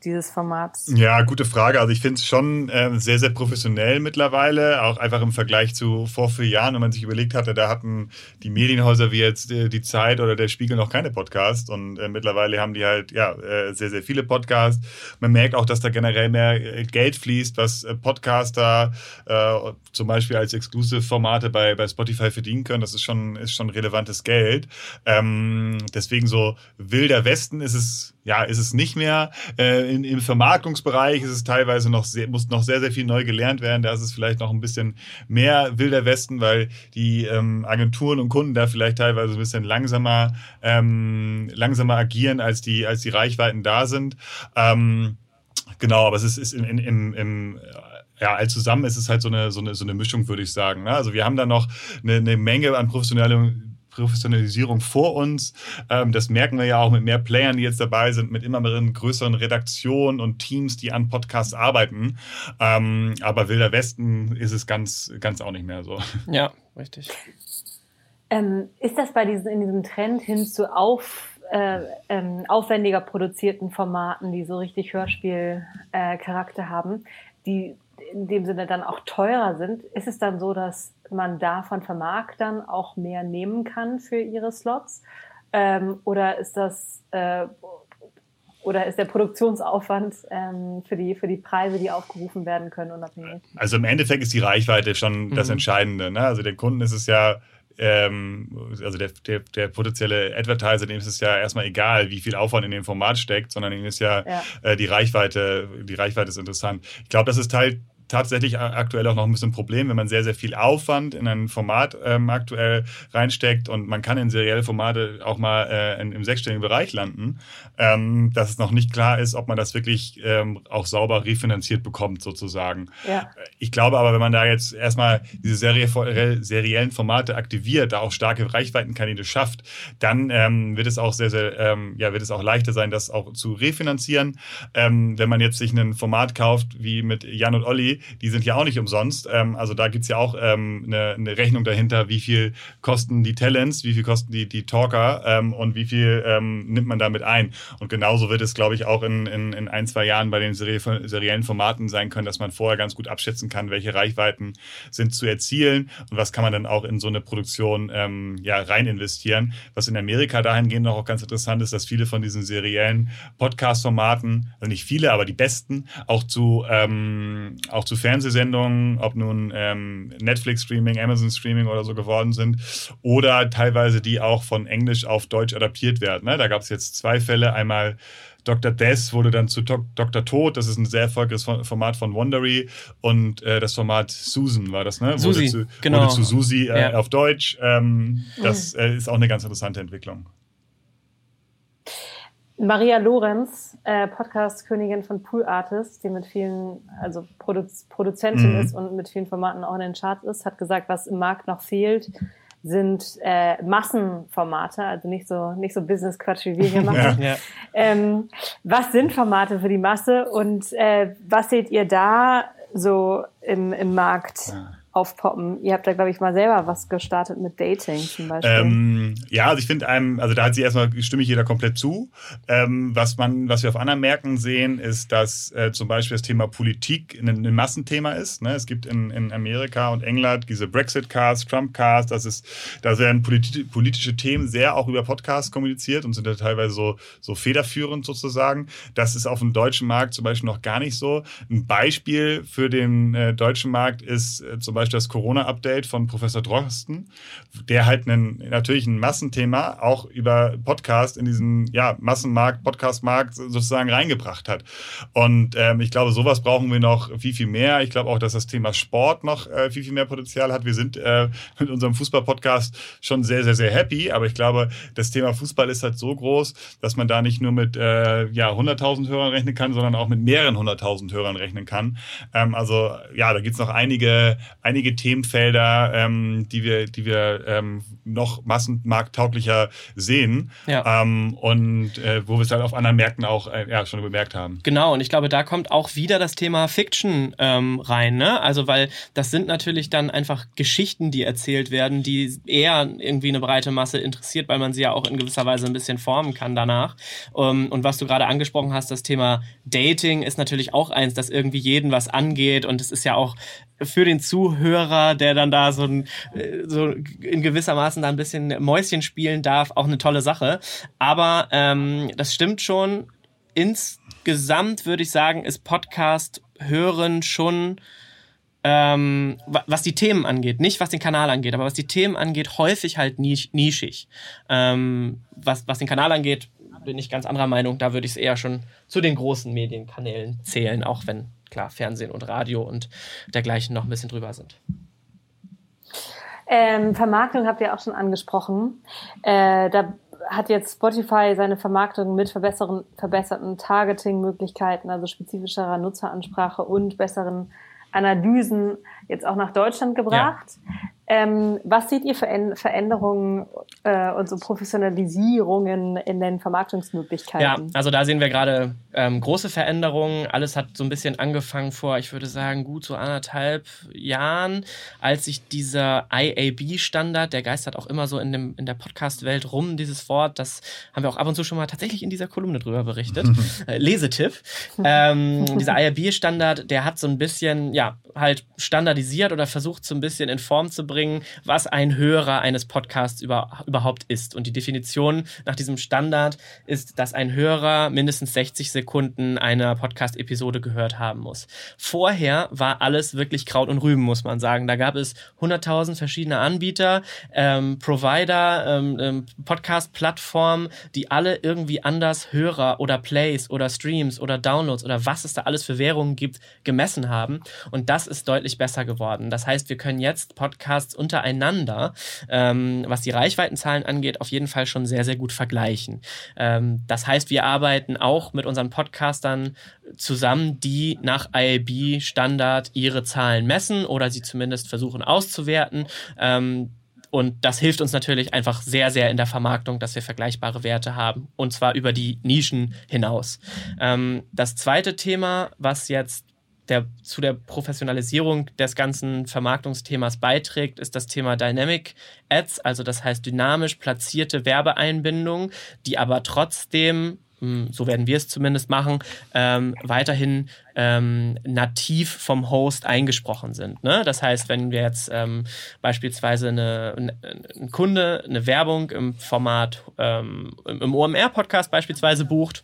Dieses Formats? Ja, gute Frage. Also ich finde es schon äh, sehr, sehr professionell mittlerweile, auch einfach im Vergleich zu vor vier Jahren, wenn man sich überlegt hatte, da hatten die Medienhäuser wie jetzt äh, die Zeit oder der Spiegel noch keine Podcasts und äh, mittlerweile haben die halt ja äh, sehr, sehr viele Podcasts. Man merkt auch, dass da generell mehr äh, Geld fließt, was äh, Podcaster zum Beispiel als Exclusive-Formate bei, bei Spotify verdienen können. Das ist schon, ist schon relevantes Geld. Ähm, deswegen so wilder Westen ist es ja, ist es nicht mehr. Äh, in, Im Vermarktungsbereich ist es teilweise noch sehr, muss noch sehr, sehr viel neu gelernt werden. Da ist es vielleicht noch ein bisschen mehr wilder Westen, weil die ähm, Agenturen und Kunden da vielleicht teilweise ein bisschen langsamer, ähm, langsamer agieren, als die, als die Reichweiten da sind. Ähm, genau, aber es ist, ist im, im, im ja, all zusammen ist es halt so eine, so eine, so eine Mischung, würde ich sagen. Ne? Also wir haben da noch eine, eine Menge an professionellem Professionalisierung vor uns. Ähm, das merken wir ja auch mit mehr Playern, die jetzt dabei sind, mit immer mehr größeren Redaktionen und Teams, die an Podcasts arbeiten. Ähm, aber Wilder Westen ist es ganz, ganz auch nicht mehr so. Ja, richtig. Ähm, ist das bei diesem, in diesem Trend hin zu auf, äh, ähm, aufwendiger produzierten Formaten, die so richtig Hörspielcharakter äh, haben, die in dem Sinne dann auch teurer sind, ist es dann so, dass man davon von Vermarktern auch mehr nehmen kann für ihre Slots? Ähm, oder ist das äh, oder ist der Produktionsaufwand ähm, für, die, für die Preise, die aufgerufen werden können, unabhängig? Also im Endeffekt ist die Reichweite schon mhm. das Entscheidende. Ne? Also den Kunden ist es ja, ähm, also der, der, der potenzielle Advertiser, dem ist es ja erstmal egal, wie viel Aufwand in dem Format steckt, sondern ihm ist ja, ja. Äh, die Reichweite, die Reichweite ist interessant. Ich glaube, das ist Teil tatsächlich aktuell auch noch ein bisschen ein Problem, wenn man sehr, sehr viel Aufwand in ein Format ähm, aktuell reinsteckt und man kann in serielle Formate auch mal äh, in, im sechsstelligen Bereich landen, ähm, dass es noch nicht klar ist, ob man das wirklich ähm, auch sauber refinanziert bekommt, sozusagen. Ja. Ich glaube aber, wenn man da jetzt erstmal diese Serie, seriellen Formate aktiviert, da auch starke Reichweitenkanäle schafft, dann ähm, wird es auch sehr, sehr, ähm, ja, wird es auch leichter sein, das auch zu refinanzieren. Ähm, wenn man jetzt sich ein Format kauft, wie mit Jan und Olli, die sind ja auch nicht umsonst. Ähm, also da gibt's ja auch ähm, eine, eine Rechnung dahinter, wie viel kosten die Talents, wie viel kosten die, die Talker ähm, und wie viel ähm, nimmt man damit ein. Und genauso wird es, glaube ich, auch in, in, in ein, zwei Jahren bei den seriellen Formaten sein können, dass man vorher ganz gut abschätzen kann, welche Reichweiten sind zu erzielen und was kann man dann auch in so eine Produktion ähm, ja, rein investieren. Was in Amerika dahingehend noch auch ganz interessant ist, dass viele von diesen seriellen Podcast-Formaten, also nicht viele, aber die besten, auch zu, ähm, auch zu zu Fernsehsendungen, ob nun ähm, Netflix-Streaming, Amazon-Streaming oder so geworden sind, oder teilweise die auch von Englisch auf Deutsch adaptiert werden. Ne? Da gab es jetzt zwei Fälle. Einmal Dr. Death wurde dann zu Dr. Tod, das ist ein sehr erfolgreiches Format von Wondery und äh, das Format Susan war das, ne? Susi, wurde zu, genau. wurde zu Susi äh, ja. auf Deutsch. Ähm, das äh, ist auch eine ganz interessante Entwicklung. Maria Lorenz, äh, Podcast-Königin von Pool Artist, die mit vielen, also Produ Produzentin mhm. ist und mit vielen Formaten auch in den Charts ist, hat gesagt, was im Markt noch fehlt, sind äh, Massenformate, also nicht so nicht so Business-Quatsch, wie wir hier [laughs] machen. Ja. Ähm, was sind Formate für die Masse und äh, was seht ihr da so im, im Markt? Aufpoppen. Ihr habt da, glaube ich, mal selber was gestartet mit Dating zum Beispiel. Ähm, ja, also ich finde einem, also da hat sie erstmal, stimme ich jeder komplett zu. Ähm, was man, was wir auf anderen Märkten sehen, ist, dass äh, zum Beispiel das Thema Politik ein, ein Massenthema ist. Ne? Es gibt in, in Amerika und England diese Brexit-Cast, Trump-Cast, das ist, da werden politi politische Themen sehr auch über Podcasts kommuniziert und sind da teilweise so, so federführend sozusagen. Das ist auf dem deutschen Markt zum Beispiel noch gar nicht so. Ein Beispiel für den äh, deutschen Markt ist äh, zum Beispiel Beispiel das Corona-Update von Professor Drosten, der halt einen, natürlich ein Massenthema auch über Podcast in diesen ja, Massenmarkt, Podcastmarkt sozusagen reingebracht hat. Und ähm, ich glaube, sowas brauchen wir noch viel, viel mehr. Ich glaube auch, dass das Thema Sport noch äh, viel, viel mehr Potenzial hat. Wir sind äh, mit unserem Fußball-Podcast schon sehr, sehr, sehr happy, aber ich glaube, das Thema Fußball ist halt so groß, dass man da nicht nur mit äh, ja, 100.000 Hörern rechnen kann, sondern auch mit mehreren 100.000 Hörern rechnen kann. Ähm, also ja, da gibt's noch einige, einige einige Themenfelder, ähm, die wir, die wir ähm, noch massenmarkttauglicher sehen ja. ähm, und äh, wo wir es halt auf anderen Märkten auch äh, ja, schon bemerkt haben. Genau, und ich glaube, da kommt auch wieder das Thema Fiction ähm, rein, ne? Also weil das sind natürlich dann einfach Geschichten, die erzählt werden, die eher irgendwie eine breite Masse interessiert, weil man sie ja auch in gewisser Weise ein bisschen formen kann danach. Ähm, und was du gerade angesprochen hast, das Thema Dating ist natürlich auch eins, das irgendwie jeden was angeht und es ist ja auch für den Zuhörer, der dann da so, ein, äh, so in gewisser Maßen da ein bisschen Mäuschen spielen darf, auch eine tolle Sache. Aber ähm, das stimmt schon. Insgesamt würde ich sagen, ist Podcast hören schon ähm, was die Themen angeht, nicht was den Kanal angeht, aber was die Themen angeht, häufig halt nischig. Ähm, was, was den Kanal angeht, bin ich ganz anderer Meinung. Da würde ich es eher schon zu den großen Medienkanälen zählen, auch wenn klar Fernsehen und Radio und dergleichen noch ein bisschen drüber sind. Ähm, Vermarktung habt ihr auch schon angesprochen. Äh, da hat jetzt Spotify seine Vermarktung mit verbesserten Targeting-Möglichkeiten, also spezifischerer Nutzeransprache und besseren Analysen jetzt auch nach Deutschland gebracht. Ähm, was seht ihr für Veränderungen äh, und so Professionalisierungen in den Vermarktungsmöglichkeiten? Ja, also da sehen wir gerade ähm, große Veränderungen. Alles hat so ein bisschen angefangen vor, ich würde sagen, gut so anderthalb Jahren, als sich dieser IAB-Standard, der geistert auch immer so in, dem, in der Podcast-Welt rum, dieses Wort, das haben wir auch ab und zu schon mal tatsächlich in dieser Kolumne drüber berichtet. [laughs] äh, Lesetipp. Ähm, dieser IAB-Standard, der hat so ein bisschen, ja, halt standardisiert oder versucht so ein bisschen in Form zu bringen, was ein Hörer eines Podcasts über, überhaupt ist. Und die Definition nach diesem Standard ist, dass ein Hörer mindestens 60 Sekunden einer Podcast-Episode gehört haben muss. Vorher war alles wirklich Kraut und Rüben, muss man sagen. Da gab es 100.000 verschiedene Anbieter, ähm, Provider, ähm, ähm, Podcast-Plattformen, die alle irgendwie anders Hörer oder Plays oder Streams oder Downloads oder was es da alles für Währungen gibt, gemessen haben. Und das ist deutlich besser geworden. Das heißt, wir können jetzt Podcasts untereinander, ähm, was die Reichweitenzahlen angeht, auf jeden Fall schon sehr, sehr gut vergleichen. Ähm, das heißt, wir arbeiten auch mit unseren Podcastern zusammen, die nach IAB-Standard ihre Zahlen messen oder sie zumindest versuchen auszuwerten. Ähm, und das hilft uns natürlich einfach sehr, sehr in der Vermarktung, dass wir vergleichbare Werte haben. Und zwar über die Nischen hinaus. Ähm, das zweite Thema, was jetzt der, zu der Professionalisierung des ganzen Vermarktungsthemas beiträgt, ist das Thema Dynamic Ads, also das heißt dynamisch platzierte Werbeeinbindungen, die aber trotzdem hm, so werden wir es zumindest machen, ähm, weiterhin ähm, nativ vom Host eingesprochen sind. Ne? Das heißt, wenn wir jetzt ähm, beispielsweise eine, ein Kunde eine Werbung im Format ähm, im OMR-Podcast beispielsweise bucht,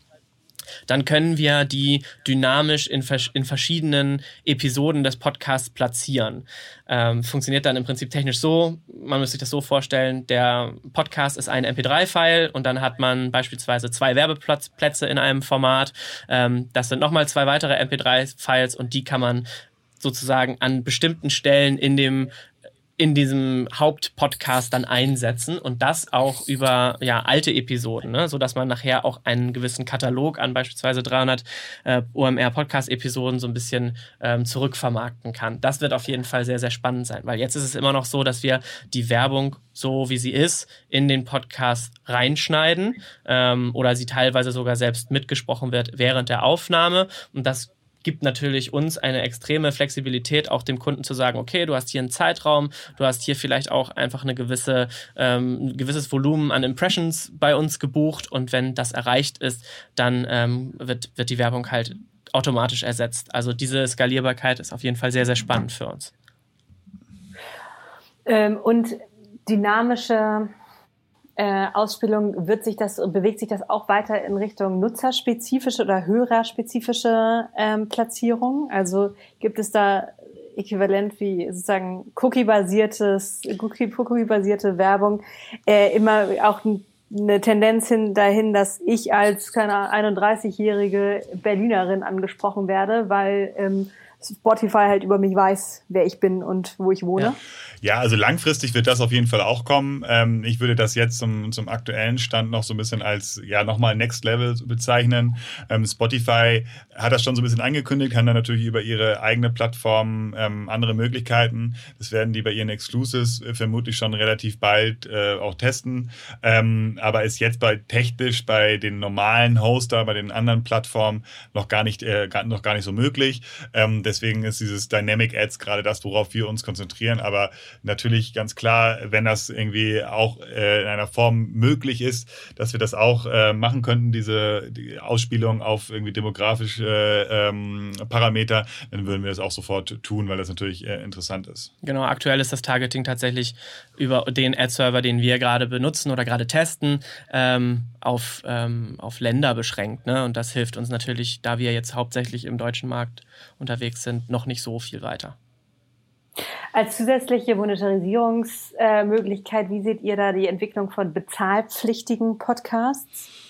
dann können wir die dynamisch in, in verschiedenen Episoden des Podcasts platzieren. Ähm, funktioniert dann im Prinzip technisch so, man muss sich das so vorstellen, der Podcast ist ein MP3-File und dann hat man beispielsweise zwei Werbeplätze in einem Format. Ähm, das sind nochmal zwei weitere MP3-Files und die kann man sozusagen an bestimmten Stellen in dem in diesem Hauptpodcast dann einsetzen und das auch über ja, alte Episoden, ne? so man nachher auch einen gewissen Katalog an beispielsweise 300 äh, OMR Podcast Episoden so ein bisschen ähm, zurückvermarkten kann. Das wird auf jeden Fall sehr sehr spannend sein, weil jetzt ist es immer noch so, dass wir die Werbung so wie sie ist in den Podcast reinschneiden ähm, oder sie teilweise sogar selbst mitgesprochen wird während der Aufnahme und das gibt natürlich uns eine extreme Flexibilität, auch dem Kunden zu sagen, okay, du hast hier einen Zeitraum, du hast hier vielleicht auch einfach eine gewisse, ähm, ein gewisses Volumen an Impressions bei uns gebucht und wenn das erreicht ist, dann ähm, wird, wird die Werbung halt automatisch ersetzt. Also diese Skalierbarkeit ist auf jeden Fall sehr, sehr spannend für uns. Ähm, und dynamische äh, Ausspielung wird sich das bewegt sich das auch weiter in Richtung nutzerspezifische oder hörerspezifische ähm, Platzierung? Also gibt es da äquivalent wie sozusagen Cookie-basiertes, Cookie-basierte Werbung äh, immer auch eine Tendenz hin dahin, dass ich als keine 31-jährige Berlinerin angesprochen werde, weil ähm, Spotify halt über mich weiß, wer ich bin und wo ich wohne. Ja. Also langfristig wird das auf jeden Fall auch kommen. Ähm, ich würde das jetzt zum, zum aktuellen Stand noch so ein bisschen als ja nochmal Next Level bezeichnen. Ähm, Spotify hat das schon so ein bisschen angekündigt, haben dann natürlich über ihre eigene Plattform ähm, andere Möglichkeiten. Das werden die bei ihren Exclusives äh, vermutlich schon relativ bald äh, auch testen. Ähm, aber ist jetzt bei technisch bei den normalen Hoster, bei den anderen Plattformen noch gar nicht, äh, noch gar nicht so möglich. Ähm, deswegen ist dieses Dynamic Ads gerade das, worauf wir uns konzentrieren. Aber natürlich ganz klar, wenn das irgendwie auch äh, in einer Form möglich ist, dass wir das auch äh, machen könnten, diese die Ausspielung auf irgendwie demografische ähm, Parameter, dann würden wir das auch sofort tun, weil das natürlich äh, interessant ist. Genau, aktuell ist das Targeting tatsächlich über den Ad-Server, den wir gerade benutzen oder gerade testen, ähm, auf, ähm, auf Länder beschränkt. Ne? Und das hilft uns natürlich, da wir jetzt hauptsächlich im deutschen Markt unterwegs sind, noch nicht so viel weiter. Als zusätzliche Monetarisierungsmöglichkeit, wie seht ihr da die Entwicklung von bezahlpflichtigen Podcasts?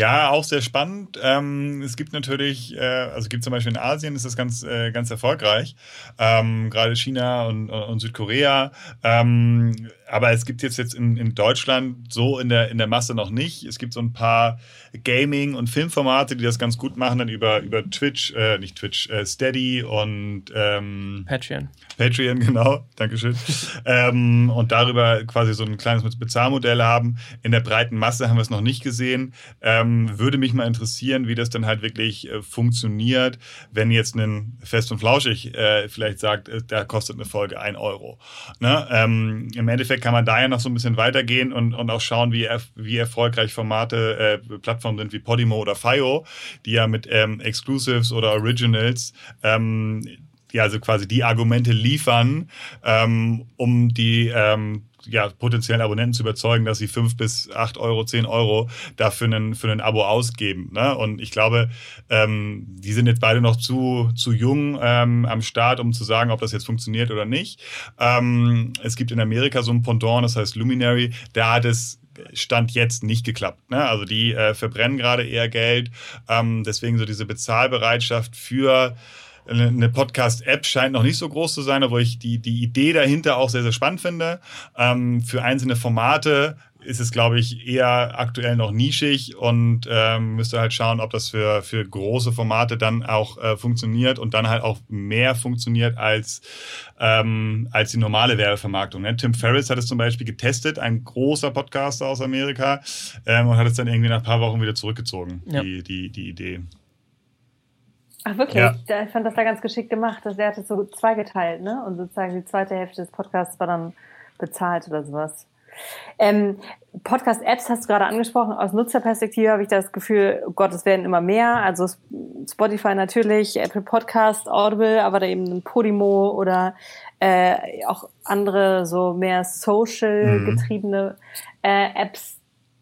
Ja, auch sehr spannend. Ähm, es gibt natürlich, äh, also gibt zum Beispiel in Asien ist das ganz, äh, ganz erfolgreich. Ähm, gerade China und, und Südkorea. Ähm, aber es gibt jetzt, jetzt in, in Deutschland so in der, in der Masse noch nicht. Es gibt so ein paar Gaming- und Filmformate, die das ganz gut machen, dann über, über Twitch, äh, nicht Twitch, äh, Steady und ähm, Patreon. Patreon, [laughs] genau, Dankeschön. ähm, und darüber quasi so ein kleines Bezahlmodell haben. In der breiten Masse haben wir es noch nicht gesehen. Ähm, würde mich mal interessieren, wie das dann halt wirklich äh, funktioniert, wenn jetzt ein Fest und Flauschig äh, vielleicht sagt, äh, da kostet eine Folge ein Euro. Ne? Ähm, Im Endeffekt kann man da ja noch so ein bisschen weitergehen und, und auch schauen, wie, wie erfolgreich Formate, äh, Plattformen sind wie Podimo oder FIO, die ja mit ähm, Exclusives oder Originals ähm, ja, also quasi die Argumente liefern, ähm, um die ähm, ja, potenziellen Abonnenten zu überzeugen, dass sie fünf bis acht Euro, zehn Euro dafür einen, für ein Abo ausgeben. Ne? Und ich glaube, ähm, die sind jetzt beide noch zu, zu jung ähm, am Start, um zu sagen, ob das jetzt funktioniert oder nicht. Ähm, es gibt in Amerika so ein Pendant, das heißt Luminary, da hat es Stand jetzt nicht geklappt. Ne? Also die äh, verbrennen gerade eher Geld. Ähm, deswegen so diese Bezahlbereitschaft für eine Podcast-App scheint noch nicht so groß zu sein, obwohl ich die, die Idee dahinter auch sehr, sehr spannend finde. Ähm, für einzelne Formate ist es, glaube ich, eher aktuell noch nischig und ähm, müsste halt schauen, ob das für, für große Formate dann auch äh, funktioniert und dann halt auch mehr funktioniert als, ähm, als die normale Werbevermarktung. Ne? Tim Ferriss hat es zum Beispiel getestet, ein großer Podcaster aus Amerika, ähm, und hat es dann irgendwie nach ein paar Wochen wieder zurückgezogen, ja. die, die, die Idee. Ach wirklich? Ja. Ich fand das da ganz geschickt gemacht. Dass er hat es so zweigeteilt, ne? Und sozusagen die zweite Hälfte des Podcasts war dann bezahlt oder sowas. Ähm, Podcast-Apps hast du gerade angesprochen. Aus Nutzerperspektive habe ich das Gefühl, oh Gott, es werden immer mehr. Also Spotify natürlich, Apple Podcast, Audible, aber da eben ein Podimo oder äh, auch andere so mehr social getriebene äh, Apps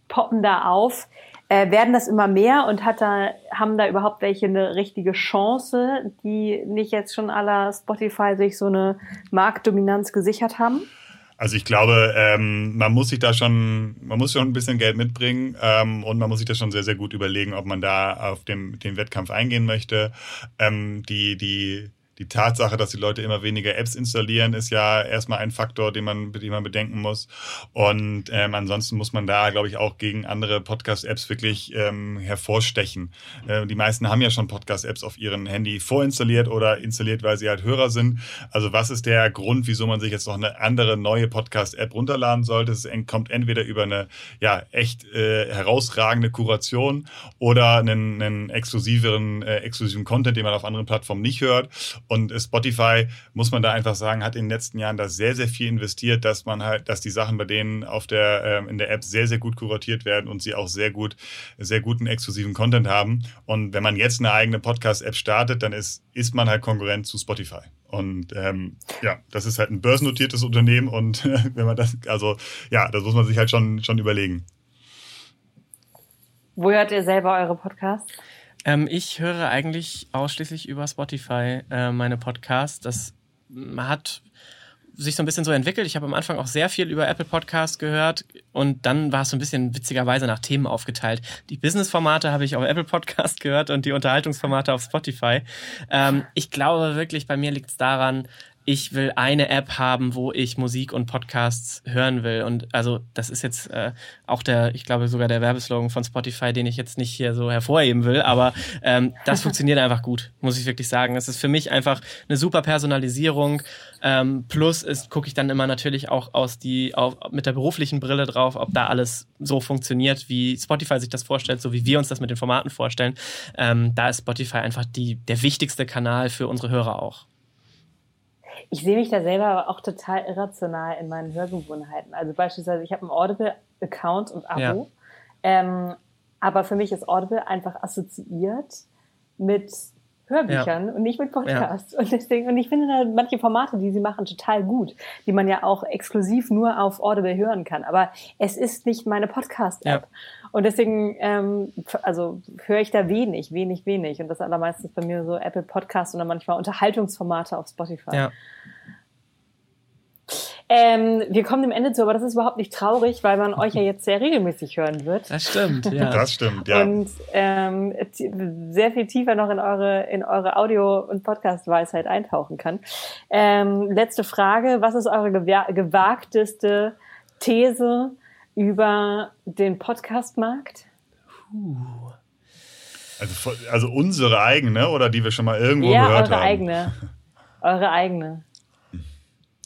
poppen da auf äh, werden das immer mehr und hat da, haben da überhaupt welche eine richtige Chance, die nicht jetzt schon aller Spotify sich so eine Marktdominanz gesichert haben? Also ich glaube, ähm, man muss sich da schon, man muss schon ein bisschen Geld mitbringen ähm, und man muss sich da schon sehr, sehr gut überlegen, ob man da auf dem, den Wettkampf eingehen möchte. Ähm, die, die die Tatsache, dass die Leute immer weniger Apps installieren, ist ja erstmal ein Faktor, den man, den man bedenken muss. Und ähm, ansonsten muss man da, glaube ich, auch gegen andere Podcast-Apps wirklich ähm, hervorstechen. Äh, die meisten haben ja schon Podcast-Apps auf ihren Handy vorinstalliert oder installiert, weil sie halt Hörer sind. Also was ist der Grund, wieso man sich jetzt noch eine andere neue Podcast-App runterladen sollte? Es kommt entweder über eine ja echt äh, herausragende Kuration oder einen, einen exklusiveren, äh, exklusiven Content, den man auf anderen Plattformen nicht hört. Und Spotify, muss man da einfach sagen, hat in den letzten Jahren da sehr, sehr viel investiert, dass man halt, dass die Sachen bei denen auf der, ähm, in der App sehr, sehr gut kuratiert werden und sie auch sehr gut, sehr guten exklusiven Content haben. Und wenn man jetzt eine eigene Podcast-App startet, dann ist, ist man halt Konkurrent zu Spotify. Und ähm, ja, das ist halt ein börsennotiertes Unternehmen und [laughs] wenn man das, also ja, das muss man sich halt schon, schon überlegen. Wo hört ihr selber eure Podcasts? Ähm, ich höre eigentlich ausschließlich über Spotify äh, meine Podcasts. Das hat sich so ein bisschen so entwickelt. Ich habe am Anfang auch sehr viel über Apple Podcasts gehört und dann war es so ein bisschen witzigerweise nach Themen aufgeteilt. Die Business-Formate habe ich auf Apple Podcast gehört und die Unterhaltungsformate auf Spotify. Ähm, ich glaube wirklich, bei mir liegt es daran, ich will eine App haben, wo ich Musik und Podcasts hören will. Und also das ist jetzt äh, auch der, ich glaube sogar der Werbeslogan von Spotify, den ich jetzt nicht hier so hervorheben will, aber ähm, das [laughs] funktioniert einfach gut, muss ich wirklich sagen. Es ist für mich einfach eine super Personalisierung. Ähm, plus gucke ich dann immer natürlich auch aus die auf, mit der beruflichen Brille drauf, ob da alles so funktioniert, wie Spotify sich das vorstellt, so wie wir uns das mit den Formaten vorstellen. Ähm, da ist Spotify einfach die der wichtigste Kanal für unsere Hörer auch ich sehe mich da selber auch total irrational in meinen Hörgewohnheiten. Also beispielsweise, ich habe einen Audible-Account und Abo. Ja. Ähm, aber für mich ist Audible einfach assoziiert mit Hörbüchern ja. und nicht mit Podcasts. Ja. Und deswegen, und ich finde da manche Formate, die sie machen, total gut, die man ja auch exklusiv nur auf Audible hören kann. Aber es ist nicht meine Podcast-App. Ja. Und deswegen, ähm, also höre ich da wenig, wenig, wenig. Und das allermeistens bei mir so Apple Podcasts oder manchmal Unterhaltungsformate auf Spotify. Ja. Ähm, wir kommen dem Ende zu, aber das ist überhaupt nicht traurig, weil man euch ja jetzt sehr regelmäßig hören wird. Das stimmt, ja. [laughs] Das stimmt, ja. Und ähm, sehr viel tiefer noch in eure, in eure Audio- und Podcast-Weisheit eintauchen kann. Ähm, letzte Frage. Was ist eure gewagteste These über den Podcast-Markt? Also, also unsere eigene oder die wir schon mal irgendwo ja, gehört haben? Ja, eure eigene. Eure eigene.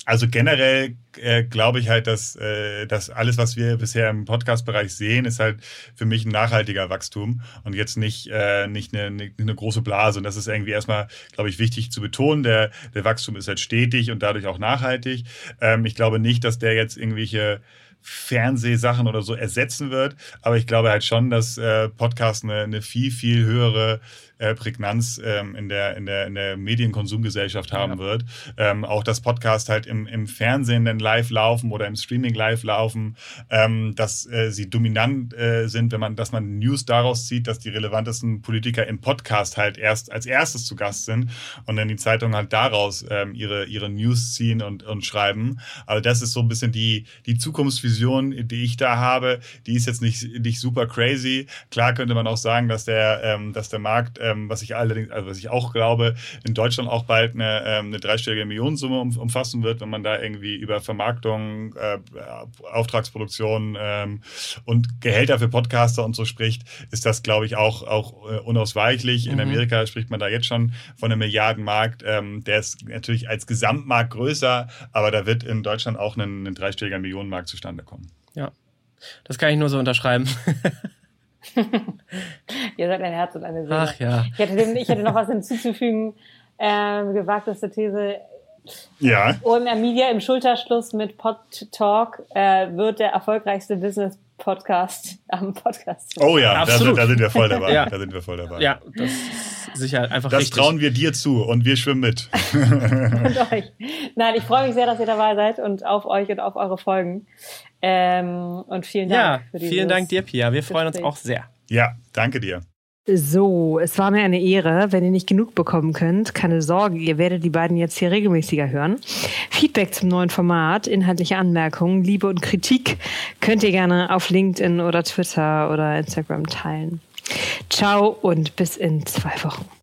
Also generell äh, glaube ich halt, dass, äh, dass alles, was wir bisher im Podcast-Bereich sehen, ist halt für mich ein nachhaltiger Wachstum und jetzt nicht, äh, nicht eine, eine, eine große Blase. Und das ist irgendwie erstmal, glaube ich, wichtig zu betonen. Der, der Wachstum ist halt stetig und dadurch auch nachhaltig. Ähm, ich glaube nicht, dass der jetzt irgendwelche Fernsehsachen oder so ersetzen wird. Aber ich glaube halt schon, dass äh, Podcast eine, eine viel, viel höhere äh, Prägnanz ähm, in, der, in, der, in der Medienkonsumgesellschaft haben ja. wird. Ähm, auch das Podcast halt im, im Fernsehen dann live laufen oder im Streaming live laufen, ähm, dass äh, sie dominant äh, sind, wenn man, dass man News daraus zieht, dass die relevantesten Politiker im Podcast halt erst als erstes zu Gast sind und dann die Zeitungen halt daraus ähm, ihre, ihre News ziehen und, und schreiben. Also das ist so ein bisschen die, die Zukunftsvision, die ich da habe. Die ist jetzt nicht, nicht super crazy. Klar könnte man auch sagen, dass der, ähm, dass der Markt äh, ähm, was ich allerdings, also was ich auch glaube, in Deutschland auch bald eine, ähm, eine dreistellige Millionensumme um, umfassen wird, wenn man da irgendwie über Vermarktung, äh, Auftragsproduktion ähm, und Gehälter für Podcaster und so spricht, ist das, glaube ich, auch, auch äh, unausweichlich. In mhm. Amerika spricht man da jetzt schon von einem Milliardenmarkt. Ähm, der ist natürlich als Gesamtmarkt größer, aber da wird in Deutschland auch ein, ein dreistelliger Millionenmarkt zustande kommen. Ja, das kann ich nur so unterschreiben. [laughs] [laughs] Ihr seid ein Herz und eine Seele. Ach ja. Ich hätte, dem, ich hätte noch was hinzuzufügen. Ähm, gewagteste These. Ja. OMR Media im Schulterschluss mit Pod Talk äh, wird der erfolgreichste Business Podcast am Podcast. Oh ja, da sind, da sind, wir voll [laughs] dabei. ja. Da sind wir voll dabei. Ja, das ist sicher einfach Das richtig. trauen wir dir zu und wir schwimmen mit. [laughs] und euch. Nein, ich freue mich sehr, dass ihr dabei seid und auf euch und auf eure Folgen. Ähm, und vielen Dank. Ja, für vielen Dank dir, Pia. Wir freuen uns auch sehr. Ja, danke dir. So, es war mir eine Ehre. Wenn ihr nicht genug bekommen könnt, keine Sorge, ihr werdet die beiden jetzt hier regelmäßiger hören. Feedback zum neuen Format, inhaltliche Anmerkungen, Liebe und Kritik könnt ihr gerne auf LinkedIn oder Twitter oder Instagram teilen. Ciao und bis in zwei Wochen.